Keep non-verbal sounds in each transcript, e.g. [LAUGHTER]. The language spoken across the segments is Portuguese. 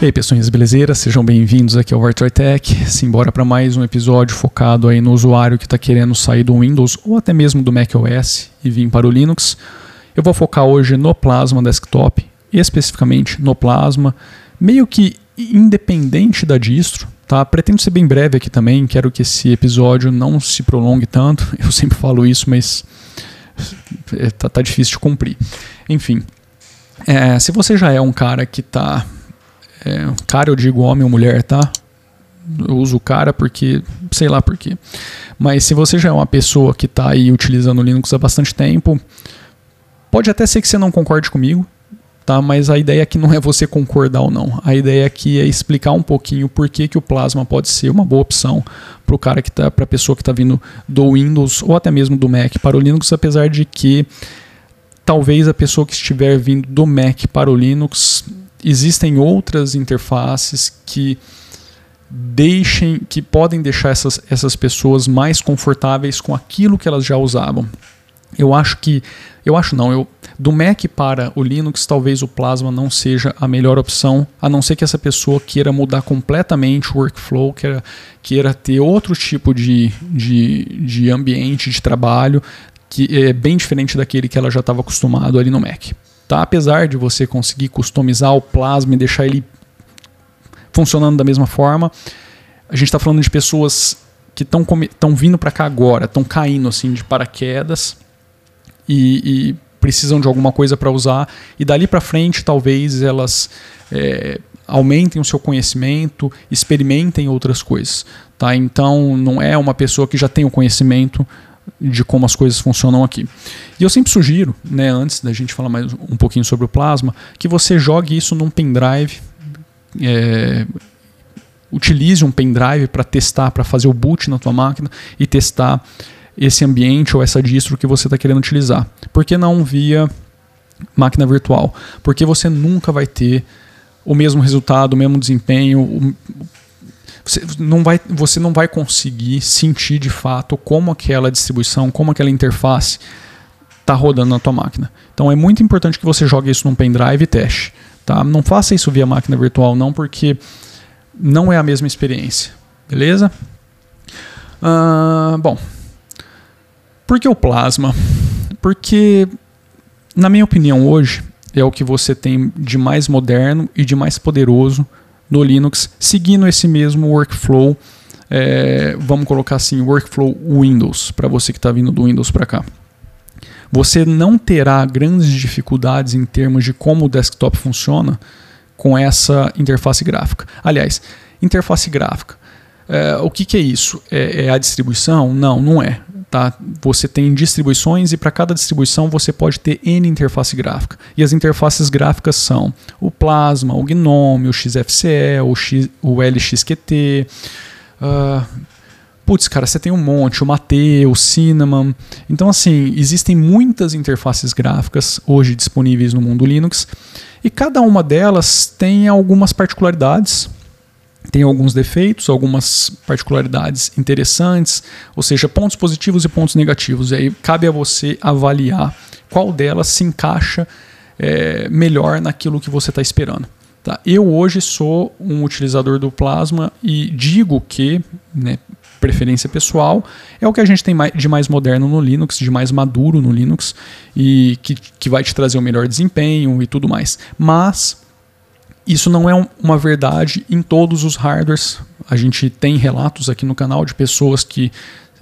E aí, pessoas belezeiras, sejam bem-vindos aqui ao Virtual Tech. Simbora para mais um episódio focado aí no usuário que está querendo sair do Windows ou até mesmo do macOS e vir para o Linux. Eu vou focar hoje no Plasma Desktop, especificamente no Plasma, meio que independente da distro, tá? Pretendo ser bem breve aqui também, quero que esse episódio não se prolongue tanto. [LAUGHS] Eu sempre falo isso, mas é, tá, tá difícil de cumprir. Enfim, é, se você já é um cara que está é, cara, eu digo homem ou mulher, tá? Eu uso cara porque, sei lá por quê. Mas se você já é uma pessoa que está aí utilizando o Linux há bastante tempo, pode até ser que você não concorde comigo, tá? Mas a ideia aqui não é você concordar ou não. A ideia aqui é explicar um pouquinho por que, que o Plasma pode ser uma boa opção para o cara que tá, para a pessoa que está vindo do Windows ou até mesmo do Mac para o Linux, apesar de que talvez a pessoa que estiver vindo do Mac para o Linux existem outras interfaces que deixem, que podem deixar essas, essas pessoas mais confortáveis com aquilo que elas já usavam. Eu acho que, eu acho não, eu do Mac para o Linux talvez o Plasma não seja a melhor opção, a não ser que essa pessoa queira mudar completamente o workflow, queira, queira ter outro tipo de, de, de ambiente de trabalho que é bem diferente daquele que ela já estava acostumado ali no Mac. Tá? Apesar de você conseguir customizar o plasma e deixar ele funcionando da mesma forma, a gente está falando de pessoas que estão vindo para cá agora, estão caindo assim de paraquedas e, e precisam de alguma coisa para usar e dali para frente talvez elas é, aumentem o seu conhecimento, experimentem outras coisas, tá? Então não é uma pessoa que já tem o conhecimento de como as coisas funcionam aqui. E eu sempre sugiro, né, antes da gente falar mais um pouquinho sobre o plasma, que você jogue isso num pendrive, é, utilize um pendrive para testar, para fazer o boot na tua máquina e testar esse ambiente ou essa distro que você está querendo utilizar. Por que não via máquina virtual? Porque você nunca vai ter o mesmo resultado, o mesmo desempenho, você não vai, você não vai conseguir sentir de fato como aquela distribuição, como aquela interface está rodando na tua máquina. Então é muito importante que você jogue isso num pendrive e teste. Tá? Não faça isso via máquina virtual não, porque não é a mesma experiência. Beleza? Uh, bom, por que o plasma? Porque, na minha opinião, hoje é o que você tem de mais moderno e de mais poderoso no Linux, seguindo esse mesmo workflow. É, vamos colocar assim, workflow Windows, para você que está vindo do Windows para cá. Você não terá grandes dificuldades em termos de como o desktop funciona com essa interface gráfica. Aliás, interface gráfica. É, o que, que, é isso? É, é, a distribuição? Não, não é. Tá? Você tem distribuições e para cada distribuição você pode ter N interface gráfica. E as interfaces gráficas são o Plasma, o GNOME, o XFCE, o, X, o LXQT. Uh, ah, putz, cara, você tem um monte, o Mate, o Cinnamon. Então, assim, existem muitas interfaces gráficas hoje disponíveis no mundo Linux e cada uma delas tem algumas particularidades tem alguns defeitos, algumas particularidades interessantes, ou seja, pontos positivos e pontos negativos. E aí cabe a você avaliar qual delas se encaixa é, melhor naquilo que você está esperando. Tá? Eu hoje sou um utilizador do Plasma e digo que, né, preferência pessoal, é o que a gente tem de mais moderno no Linux, de mais maduro no Linux e que, que vai te trazer o um melhor desempenho e tudo mais. Mas isso não é um, uma verdade em todos os hardwares. A gente tem relatos aqui no canal de pessoas que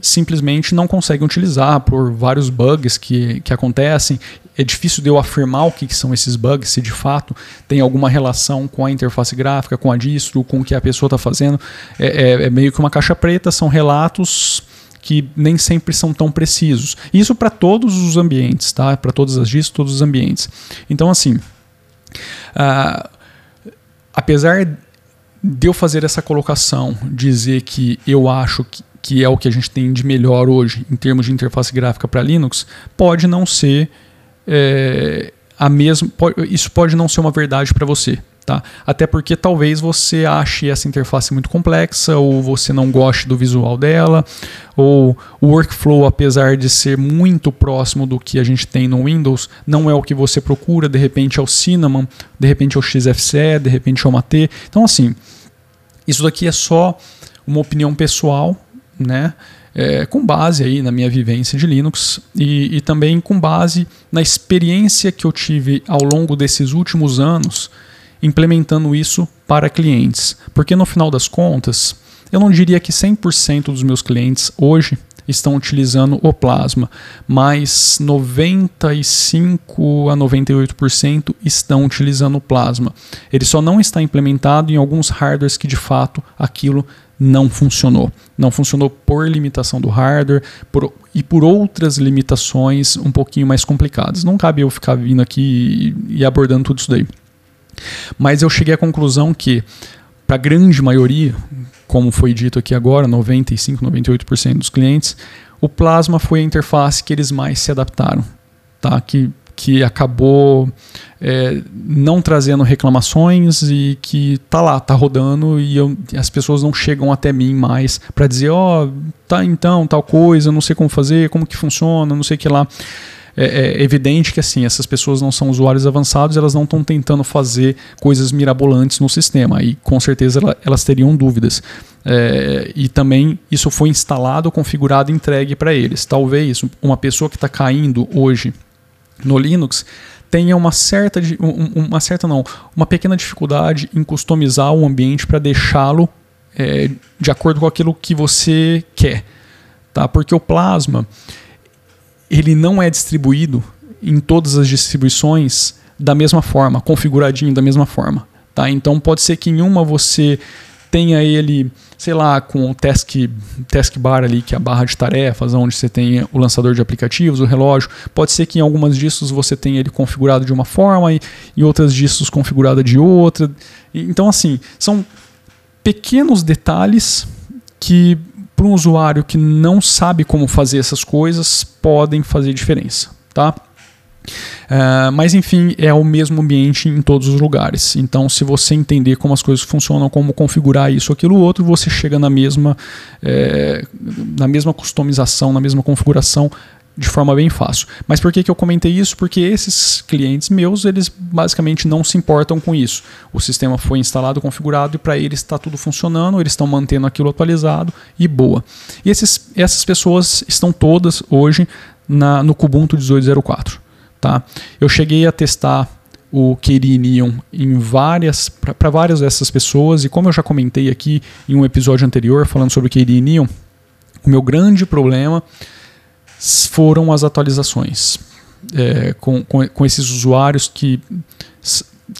simplesmente não conseguem utilizar por vários bugs que, que acontecem. É difícil de eu afirmar o que, que são esses bugs, se de fato tem alguma relação com a interface gráfica, com a distro, com o que a pessoa está fazendo. É, é, é meio que uma caixa preta, são relatos que nem sempre são tão precisos. Isso para todos os ambientes, tá? Para todas as distros, todos os ambientes. Então, assim, uh, apesar de eu fazer essa colocação, dizer que eu acho que, que é o que a gente tem de melhor hoje em termos de interface gráfica para Linux, pode não ser é, a mesma. Pode, isso pode não ser uma verdade para você. Tá? Até porque talvez você ache essa interface muito complexa, ou você não goste do visual dela, ou o workflow, apesar de ser muito próximo do que a gente tem no Windows, não é o que você procura, de repente é o Cinnamon, de repente é o XFCE, de repente é o Mate. Então, assim, isso daqui é só uma opinião pessoal, né? É, com base aí na minha vivência de Linux e, e também com base na experiência que eu tive ao longo desses últimos anos implementando isso para clientes. Porque no final das contas, eu não diria que 100% dos meus clientes hoje estão utilizando o plasma, mas 95 a 98% estão utilizando o plasma. Ele só não está implementado em alguns hardwares que de fato aquilo não funcionou. Não funcionou por limitação do hardware por, e por outras limitações um pouquinho mais complicadas. Não cabe eu ficar vindo aqui e, e abordando tudo isso daí. Mas eu cheguei à conclusão que, para a grande maioria, como foi dito aqui agora, 95, 98% dos clientes, o Plasma foi a interface que eles mais se adaptaram, tá? que, que acabou é, não trazendo reclamações e que tá lá, tá rodando e eu, as pessoas não chegam até mim mais para dizer, ó, oh, tá então, tal coisa, não sei como fazer, como que funciona, não sei o que lá é, é evidente que assim essas pessoas não são usuários avançados, elas não estão tentando fazer coisas mirabolantes no sistema e com certeza elas teriam dúvidas. É, e também isso foi instalado, configurado, entregue para eles. Talvez uma pessoa que está caindo hoje no Linux tenha uma certa, uma certa não, uma pequena dificuldade em customizar o ambiente para deixá-lo é, de acordo com aquilo que você quer, tá? Porque o Plasma ele não é distribuído em todas as distribuições da mesma forma, configuradinho da mesma forma. Tá? Então pode ser que em uma você tenha ele, sei lá, com o task, task bar ali, que é a barra de tarefas, onde você tem o lançador de aplicativos, o relógio. Pode ser que em algumas distos você tenha ele configurado de uma forma e em outras distos configurado de outra. Então, assim, são pequenos detalhes que para um usuário que não sabe como fazer essas coisas, podem fazer diferença, tá? Uh, mas enfim, é o mesmo ambiente em todos os lugares. Então, se você entender como as coisas funcionam, como configurar isso, aquilo, outro, você chega na mesma, é, na mesma customização, na mesma configuração de forma bem fácil. Mas por que, que eu comentei isso? Porque esses clientes meus, eles basicamente não se importam com isso. O sistema foi instalado, configurado e para eles está tudo funcionando, eles estão mantendo aquilo atualizado e boa. E esses, essas pessoas estão todas hoje na, no Kubuntu 1804. Tá? Eu cheguei a testar o Keri Neon em várias para várias dessas pessoas e como eu já comentei aqui em um episódio anterior falando sobre o Keri Neon, o meu grande problema foram as atualizações. É, com, com, com, esses usuários que,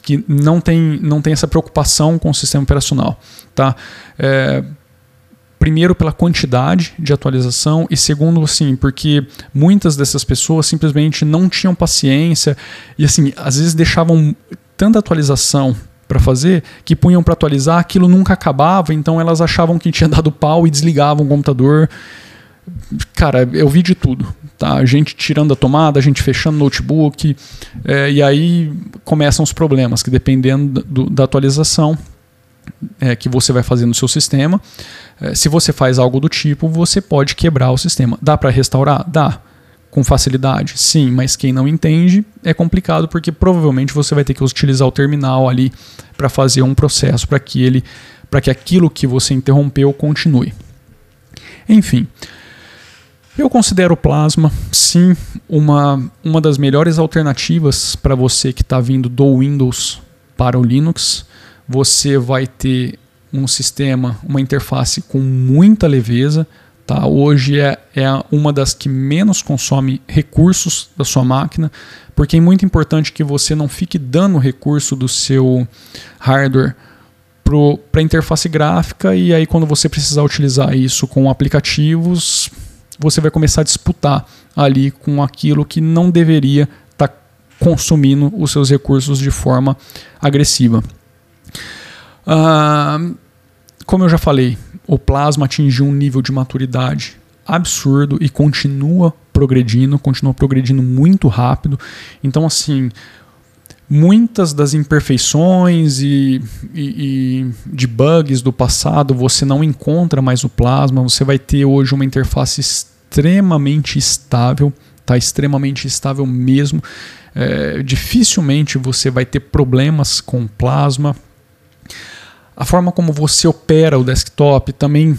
que não tem, não tem essa preocupação com o sistema operacional. Tá? É, primeiro pela quantidade de atualização e segundo assim porque muitas dessas pessoas simplesmente não tinham paciência e assim às vezes deixavam tanta atualização para fazer que punham para atualizar aquilo nunca acabava então elas achavam que tinha dado pau e desligavam o computador cara, eu vi de tudo. Tá? A gente tirando a tomada, a gente fechando o notebook, é, e aí começam os problemas, que dependendo do, da atualização é, que você vai fazer no seu sistema, é, se você faz algo do tipo, você pode quebrar o sistema. Dá para restaurar? Dá. Com facilidade? Sim, mas quem não entende é complicado porque provavelmente você vai ter que utilizar o terminal ali para fazer um processo para que ele para que aquilo que você interrompeu continue. Enfim, eu considero o Plasma, sim, uma, uma das melhores alternativas para você que está vindo do Windows para o Linux. Você vai ter um sistema, uma interface com muita leveza. Tá? Hoje é, é uma das que menos consome recursos da sua máquina, porque é muito importante que você não fique dando recurso do seu hardware para a interface gráfica e aí quando você precisar utilizar isso com aplicativos, você vai começar a disputar ali com aquilo que não deveria estar tá consumindo os seus recursos de forma agressiva. Ah, como eu já falei, o plasma atingiu um nível de maturidade absurdo e continua progredindo, continua progredindo muito rápido. Então, assim, muitas das imperfeições e, e, e, de bugs do passado você não encontra mais no Plasma. Você vai ter hoje uma interface extremamente estável, tá? Extremamente estável mesmo. É, dificilmente você vai ter problemas com Plasma. A forma como você opera o desktop também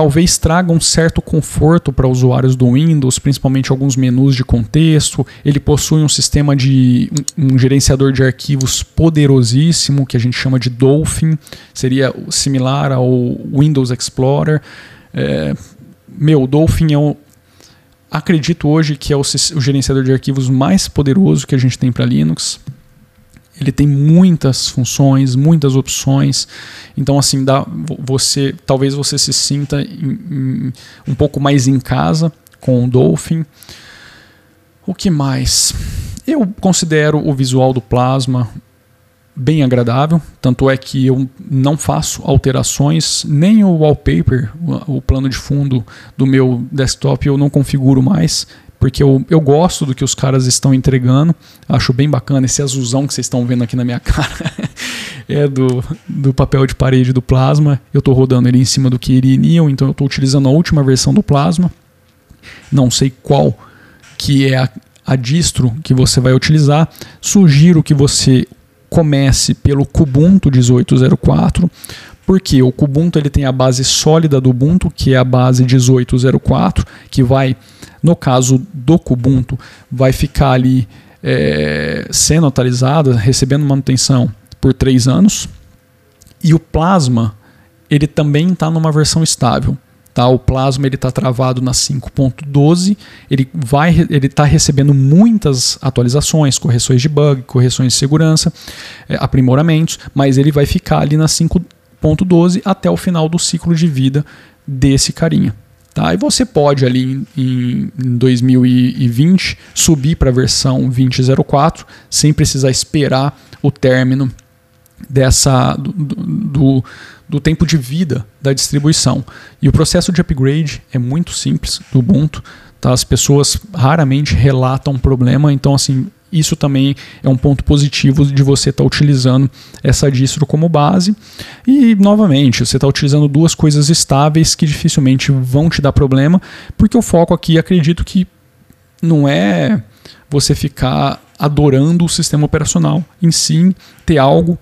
talvez traga um certo conforto para usuários do Windows, principalmente alguns menus de contexto. Ele possui um sistema de um, um, gerenciador de arquivos poderosíssimo que a gente chama de Dolphin, seria similar ao Windows Explorer. É, meu, Dolphin é o, acredito hoje que é o, o gerenciador de arquivos mais poderoso que a gente tem para Linux. Ele tem muitas funções, muitas opções. Então, assim, dá, você talvez você se sinta em, em, um pouco mais em casa com o Dolphin. O que mais? Eu considero o visual do Plasma bem agradável, tanto é que eu não faço alterações, nem o wallpaper, o plano de fundo do meu desktop eu não configuro mais porque eu, eu gosto do que os caras estão entregando. Acho bem bacana esse azulzão que vocês estão vendo aqui na minha [LAUGHS] cara. é do, do papel de parede do Plasma. Eu estou rodando ele em cima do Kiri Neon, então eu estou utilizando a última versão do Plasma. Não sei qual que é a, a distro que você vai utilizar. Sugiro que você comece pelo Kubuntu 1804, porque o Kubuntu ele tem a base sólida do Ubuntu, que é a base 1804, que vai no caso do Kubuntu, vai ficar ali é, sendo atualizada, recebendo manutenção por três anos. E o Plasma, ele também está numa versão estável. Tá? O Plasma ele está travado na 5.12, ele vai, ele está recebendo muitas atualizações, correções de bug, correções de segurança, é, aprimoramentos, mas ele vai ficar ali na 5.12 até o final do ciclo de vida desse carinha. Tá? E você pode ali em, em 2020 subir para a versão 20.04 sem precisar esperar o término dessa do, do, do, tempo de vida da distribuição. E o processo de upgrade é muito simples do Ubuntu. Tá? As pessoas raramente relatam problema, então assim isso também é um ponto positivo de você estar tá utilizando essa distro como base. E, novamente, você está utilizando duas coisas estáveis que dificilmente vão te dar problema, porque o foco aqui, acredito que não é você ficar adorando o sistema operacional, em si ter algo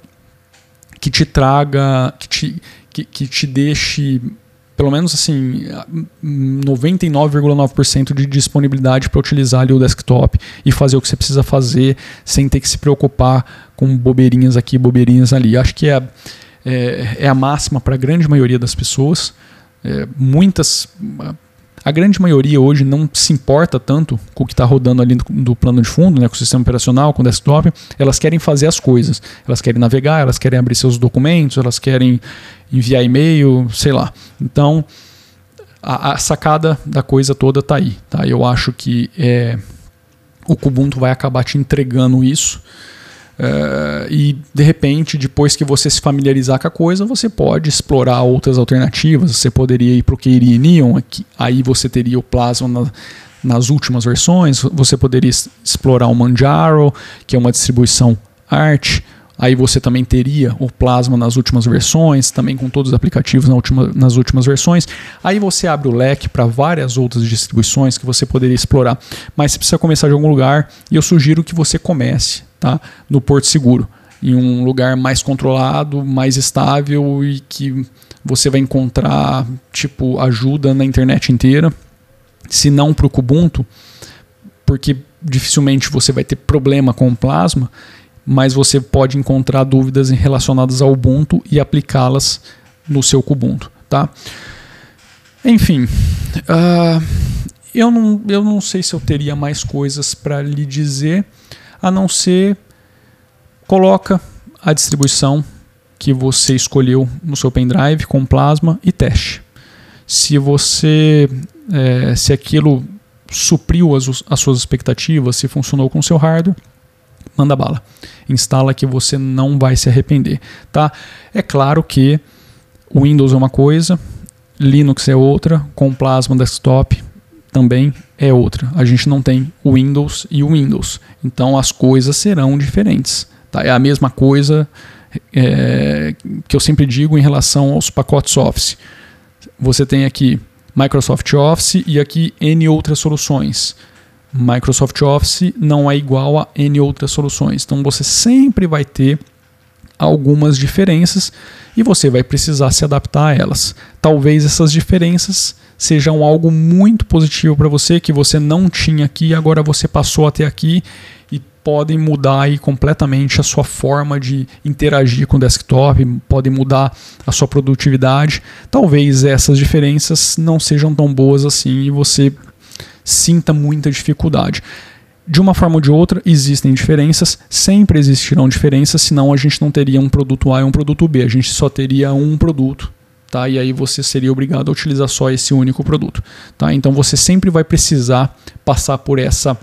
que te traga, que te, que, que te deixe pelo menos assim, 99,9% de disponibilidade para utilizar ali o desktop e fazer o que você precisa fazer sem ter que se preocupar com bobeirinhas aqui, bobeirinhas ali. Acho que é, é, é a máxima para a grande maioria das pessoas. É, muitas a grande maioria hoje não se importa tanto com o que está rodando ali do, do, plano de fundo, né, com o sistema operacional, com o desktop. Elas querem fazer as coisas. Elas querem navegar, elas querem abrir seus documentos, elas querem enviar e-mail, sei lá. Então, a, a sacada da coisa toda está aí. Tá? Eu acho que é, o Kubuntu vai acabar te entregando isso. Uh, e de repente, depois que você se familiarizar com a coisa, você pode explorar outras alternativas. Você poderia ir para o Keiri Neon, aqui, aí você teria o Plasma na, nas últimas versões. Você poderia explorar o Manjaro, que é uma distribuição art. Aí você também teria o Plasma nas últimas versões, também com todos os aplicativos na última, nas últimas versões. Aí você abre o leque para várias outras distribuições que você poderia explorar. Mas você precisa começar de algum lugar e eu sugiro que você comece tá? no Porto Seguro, em um lugar mais controlado, mais estável e que você vai encontrar tipo ajuda na internet inteira, se não para o Kubuntu, porque dificilmente você vai ter problema com o Plasma, mas você pode encontrar dúvidas relacionadas ao Ubuntu e aplicá-las no seu Kubuntu, tá? Enfim, uh, eu, não, eu não sei se eu teria mais coisas para lhe dizer a não ser coloca a distribuição que você escolheu no seu pendrive com plasma e teste. Se você é, se aquilo supriu as, as suas expectativas, se funcionou com o seu hardware, manda bala. Instala que você não vai se arrepender, tá? É claro que o Windows é uma coisa, Linux é outra, com Plasma Desktop também é outra. A gente não tem o Windows e o Windows. Então as coisas serão diferentes. Tá? É a mesma coisa é, que eu sempre digo em relação aos pacotes Office. Você tem aqui Microsoft Office e aqui N outras soluções. Microsoft Office não é igual a N outras soluções. Então você sempre vai ter algumas diferenças e você vai precisar se adaptar a elas. Talvez essas diferenças sejam algo muito positivo para você que você não tinha aqui, agora você passou a ter aqui e podem mudar aí completamente a sua forma de interagir com o desktop, podem mudar a sua produtividade. Talvez essas diferenças não sejam tão boas assim e você sinta muita dificuldade. De uma forma ou de outra, existem diferenças, sempre existirão diferenças, senão a gente não teria um produto A e um produto B, a gente só teria um produto. Tá? E aí você seria obrigado a utilizar só esse único produto. Tá? Então você sempre vai precisar passar por essa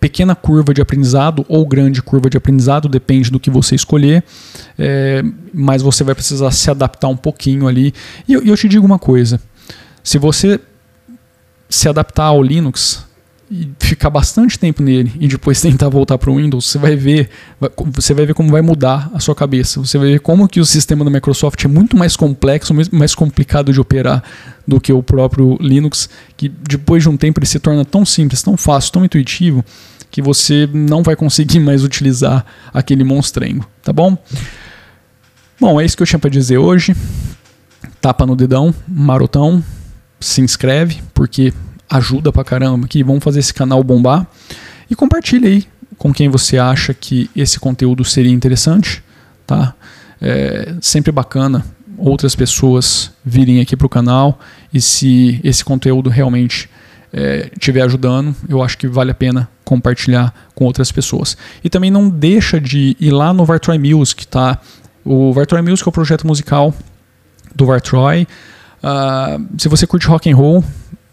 pequena curva de aprendizado ou grande curva de aprendizado, depende do que você escolher, é, mas você vai precisar se adaptar um pouquinho ali. E eu, eu te digo uma coisa: se você se adaptar ao Linux e ficar bastante tempo nele e depois [LAUGHS] tentar voltar para o Windows, você vai ver, você vai ver como vai mudar a sua cabeça. Você vai ver como que o sistema da Microsoft é muito mais complexo, mais complicado de operar do que o próprio Linux, que depois de um tempo ele se torna tão simples, tão fácil, tão intuitivo que você não vai conseguir [LAUGHS] mais utilizar aquele monstrengo, tá bom? Bom, é isso que eu tinha para dizer hoje. Tapa no dedão, marotão, se inscreve, porque ajuda pra caramba aqui. Vamos fazer esse canal bombar. E compartilha aí com quem você acha que esse conteúdo seria interessante, tá? É sempre bacana outras pessoas virem aqui para o canal e se esse conteúdo realmente estiver é, ajudando, eu acho que vale a pena compartilhar com outras pessoas. E também não deixa de ir lá no Vartroy Music, tá? O Vartroy Music é o projeto musical do Vartroy. Uh, se você curte rock and roll,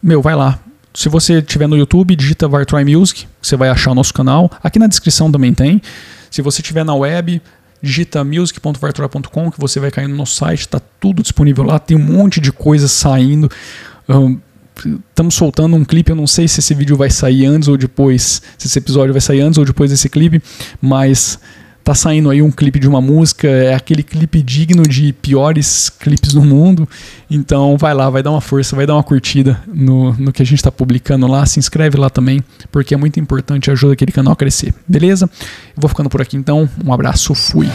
meu, vai lá. Se você estiver no YouTube, digita Vartroy Music, você vai achar o nosso canal. Aqui na descrição também tem. Se você estiver na web, digita music.vartroy.com que você vai cair no nosso site, está tudo disponível lá, tem um monte de coisa saindo. Estamos soltando um clipe, eu não sei se esse vídeo vai sair antes ou depois, se esse episódio vai sair antes ou depois desse clipe, mas tá saindo aí um clipe de uma música, é aquele clipe digno de piores clipes do mundo. Então vai lá, vai dar uma força, vai dar uma curtida no, no que a gente está publicando lá, se inscreve lá também, porque é muito importante, ajuda aquele canal a crescer. Beleza? Eu vou ficando por aqui então, um abraço, fui.